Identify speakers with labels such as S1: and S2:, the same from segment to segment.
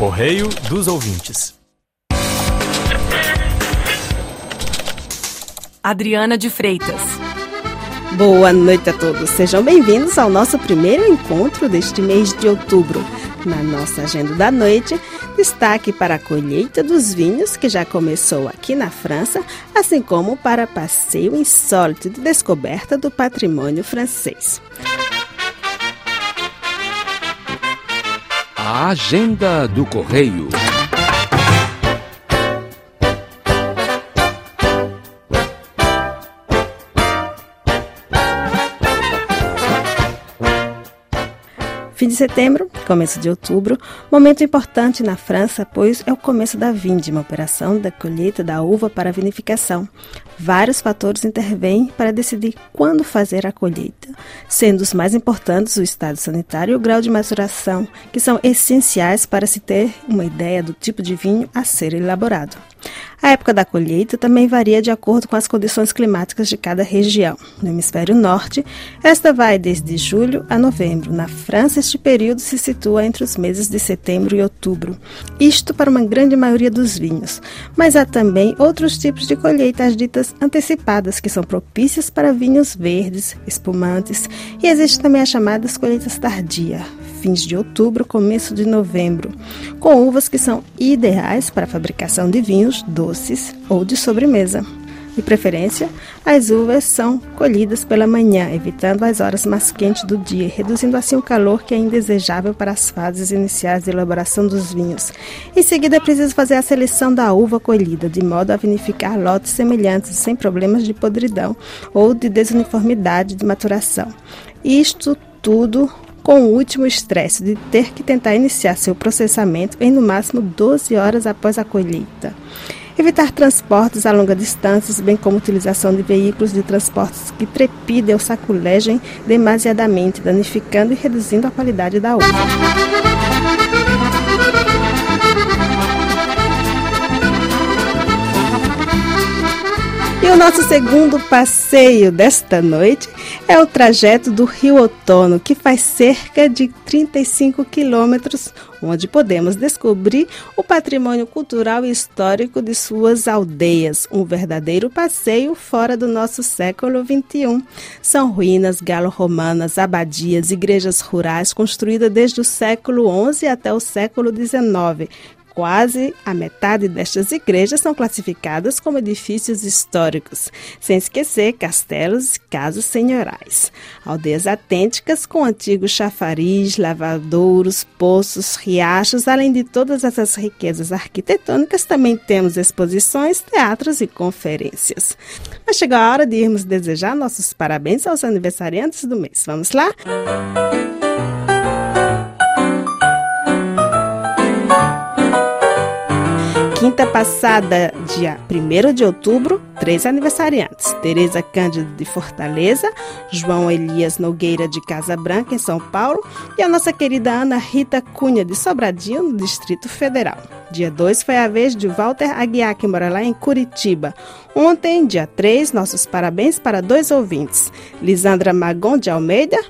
S1: Correio dos Ouvintes.
S2: Adriana de Freitas.
S3: Boa noite a todos. Sejam bem-vindos ao nosso primeiro encontro deste mês de outubro. Na nossa agenda da noite, destaque para a colheita dos vinhos, que já começou aqui na França, assim como para passeio insólito de descoberta do patrimônio francês.
S4: A Agenda do Correio.
S3: Fim de setembro, começo de outubro, momento importante na França, pois é o começo da vindima, operação da colheita da uva para vinificação. Vários fatores intervêm para decidir quando fazer a colheita, sendo os mais importantes o estado sanitário e o grau de maturação, que são essenciais para se ter uma ideia do tipo de vinho a ser elaborado. A época da colheita também varia de acordo com as condições climáticas de cada região. No hemisfério norte, esta vai desde julho a novembro. Na França, este período se situa entre os meses de setembro e outubro. Isto para uma grande maioria dos vinhos. Mas há também outros tipos de colheitas ditas antecipadas, que são propícias para vinhos verdes, espumantes, e existem também as chamadas colheitas tardia, fins de outubro, começo de novembro, com uvas que são ideais para a fabricação de vinhos doces ou de sobremesa. De preferência, as uvas são colhidas pela manhã, evitando as horas mais quentes do dia, reduzindo assim o calor que é indesejável para as fases iniciais de elaboração dos vinhos. Em seguida, é preciso fazer a seleção da uva colhida, de modo a vinificar lotes semelhantes, sem problemas de podridão ou de desuniformidade de maturação. Isto tudo com o último estresse de ter que tentar iniciar seu processamento em no máximo 12 horas após a colheita. Evitar transportes a longa distância, bem como utilização de veículos de transportes que trepidem ou saculegem demasiadamente, danificando e reduzindo a qualidade da uva. E o nosso segundo passeio desta noite é o trajeto do Rio Outono, que faz cerca de 35 quilômetros, onde podemos descobrir o patrimônio cultural e histórico de suas aldeias. Um verdadeiro passeio fora do nosso século XXI. São ruínas galo-romanas, abadias, igrejas rurais construídas desde o século XI até o século XIX, Quase a metade destas igrejas são classificadas como edifícios históricos, sem esquecer castelos e casas senhorais. Aldeias autênticas com antigos chafariz, lavadouros, poços, riachos, além de todas essas riquezas arquitetônicas, também temos exposições, teatros e conferências. Mas chegou a hora de irmos desejar nossos parabéns aos aniversariantes do mês. Vamos lá? Música Quinta passada, dia 1 de outubro, três aniversariantes: Tereza Cândido de Fortaleza, João Elias Nogueira de Casa Branca, em São Paulo, e a nossa querida Ana Rita Cunha de Sobradinho, no Distrito Federal. Dia 2 foi a vez de Walter Aguiar, que mora lá em Curitiba. Ontem, dia 3, nossos parabéns para dois ouvintes: Lisandra Magon de Almeida,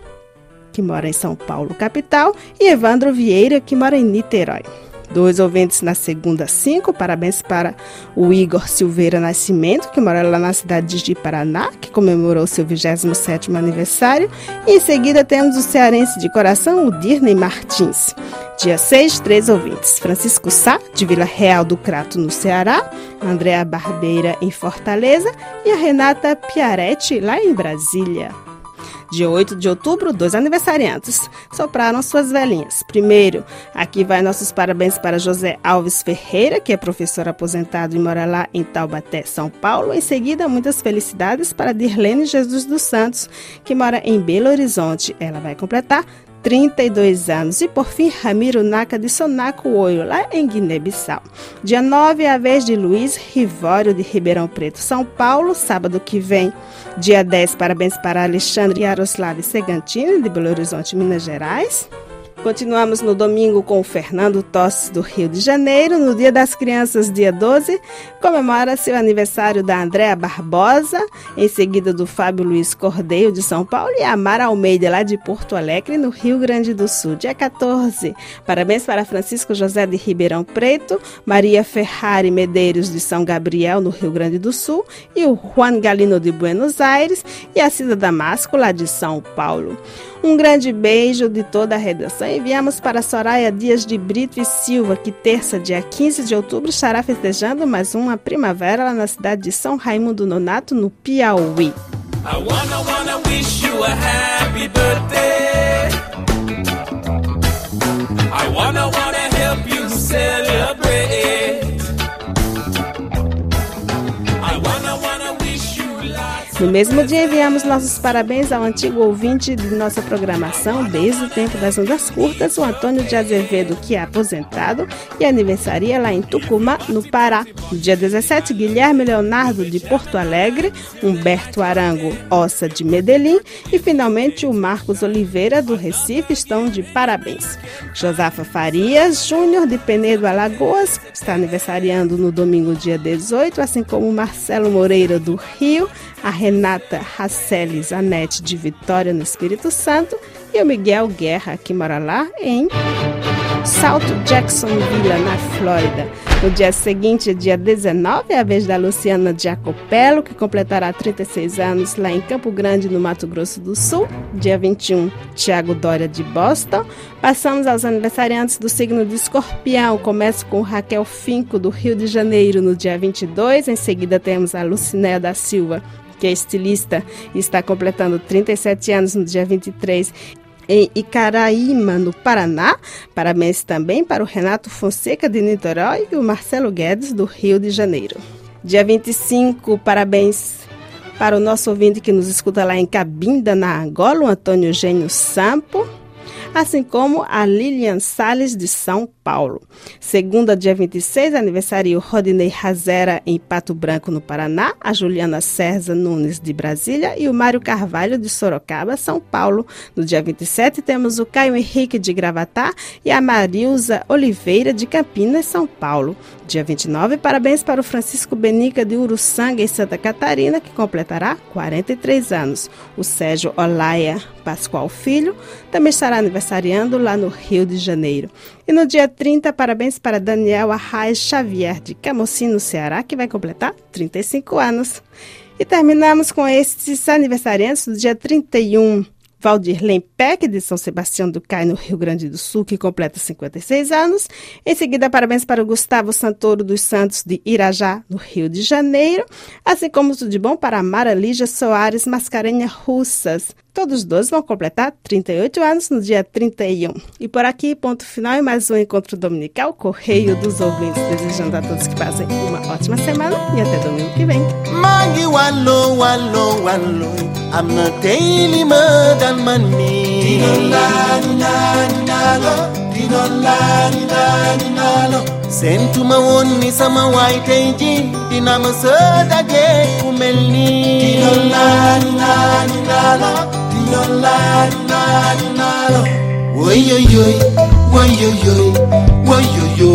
S3: que mora em São Paulo, capital, e Evandro Vieira, que mora em Niterói. Dois ouvintes na segunda, cinco. Parabéns para o Igor Silveira Nascimento, que mora lá na cidade de Paraná, que comemorou seu 27º aniversário. E em seguida temos o cearense de coração, o Dirney Martins. Dia 6, três ouvintes. Francisco Sá, de Vila Real do Crato, no Ceará. Andréa Barbeira, em Fortaleza. E a Renata Piaretti, lá em Brasília. Dia 8 de outubro, dois aniversariantes sopraram suas velhinhas. Primeiro, aqui vai nossos parabéns para José Alves Ferreira, que é professor aposentado e mora lá em Taubaté, São Paulo. Em seguida, muitas felicidades para Dirlene Jesus dos Santos, que mora em Belo Horizonte. Ela vai completar 32 anos. E por fim, Ramiro Naka de Sonaco Oio, lá em Guiné-Bissau. Dia 9 é a vez de Luiz Rivório de Ribeirão Preto, São Paulo, sábado que vem. Dia 10, parabéns para Alexandre Yaroslav Segantini, de Belo Horizonte, Minas Gerais. Continuamos no domingo com o Fernando Tosses do Rio de Janeiro. No Dia das Crianças, dia 12, comemora-se o aniversário da Andréa Barbosa, em seguida do Fábio Luiz Cordeiro de São Paulo e a Mara Almeida lá de Porto Alegre, no Rio Grande do Sul. Dia 14, parabéns para Francisco José de Ribeirão Preto, Maria Ferrari Medeiros de São Gabriel, no Rio Grande do Sul, e o Juan Galino de Buenos Aires e a Cida Damasco lá de São Paulo. Um grande beijo de toda a redação. Enviamos para Soraya Dias de Brito e Silva, que terça, dia 15 de outubro, estará festejando mais uma primavera lá na cidade de São Raimundo Nonato, no Piauí. I wanna, wanna wish you a happy birthday. I wanna, wanna help you celebrate. No mesmo dia, enviamos nossos parabéns ao antigo ouvinte de nossa programação desde o tempo das ondas curtas, o Antônio de Azevedo, que é aposentado e aniversaria lá em Tucumã, no Pará. No dia 17, Guilherme Leonardo de Porto Alegre, Humberto Arango Ossa de Medellín e finalmente o Marcos Oliveira do Recife estão de parabéns. Josafa Farias Júnior de Penedo Alagoas está aniversariando no domingo dia 18, assim como Marcelo Moreira do Rio, a Renata Raceles Anete de Vitória no Espírito Santo e o Miguel Guerra, que mora lá em Salto Jacksonville, na Flórida. No dia seguinte, dia 19, é a vez da Luciana Jacopello, que completará 36 anos lá em Campo Grande, no Mato Grosso do Sul. Dia 21, Tiago Dória de Boston. Passamos aos aniversariantes do signo de Escorpião. Começo com Raquel Finco, do Rio de Janeiro, no dia 22. Em seguida, temos a Lucinéia da Silva, que é estilista e está completando 37 anos no dia 23 em Icaraíma, no Paraná. Parabéns também para o Renato Fonseca de Niterói e o Marcelo Guedes do Rio de Janeiro. Dia 25, parabéns para o nosso ouvinte que nos escuta lá em Cabinda, na Angola, o Antônio Eugênio Sampo assim como a Lilian Sales de São Paulo. Segunda, dia 26, aniversário Rodinei Razera em Pato Branco, no Paraná, a Juliana César Nunes de Brasília e o Mário Carvalho de Sorocaba, São Paulo. No dia 27, temos o Caio Henrique de Gravatá e a Marilza Oliveira de Campinas, São Paulo. Dia 29, parabéns para o Francisco Benica de Uruçanga, em Santa Catarina, que completará 43 anos. O Sérgio Olaia Pascoal Filho também estará aniversariando lá no Rio de Janeiro. E no dia 30, parabéns para Daniel Arraes Xavier, de Camocim, no Ceará, que vai completar 35 anos. E terminamos com estes aniversariantes do dia 31. Valdir Lempec, de São Sebastião do Cai, no Rio Grande do Sul, que completa 56 anos. Em seguida, parabéns para o Gustavo Santoro dos Santos, de Irajá, no Rio de Janeiro. Assim como tudo de bom para a Mara Lígia Soares Mascarenha Russas, Todos dois vão completar 38 anos no dia 31. E por aqui, ponto final e mais um encontro dominical, Correio dos Ouvintes, desejando a todos que passem uma ótima semana e até domingo que vem. Sentumawoonni sama waayiteenji dinama soodagee kumelni. Dinolaadinaadinaalo dinolaadinaadinaalo. Woyoyoyi woyoyoyi woyoyoyi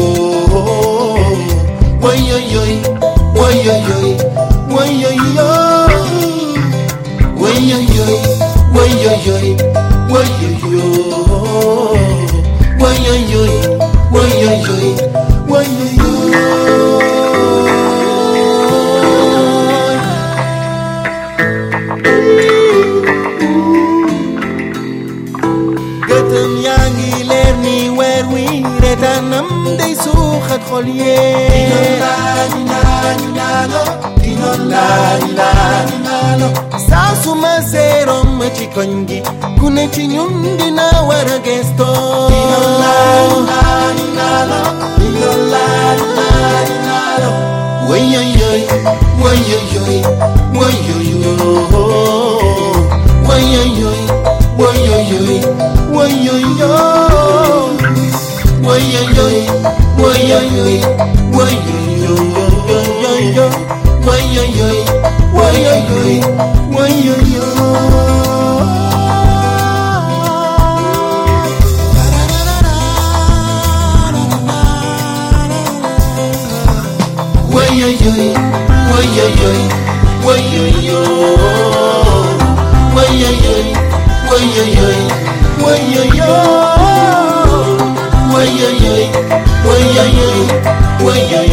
S3: woyoyoyi woyoyoyi. تنم دی سوخت خلیه Sasu ma sero ma ci congi Cune ci nyundi na waragesto Dinala, dinala, way, way, way, way,
S5: way,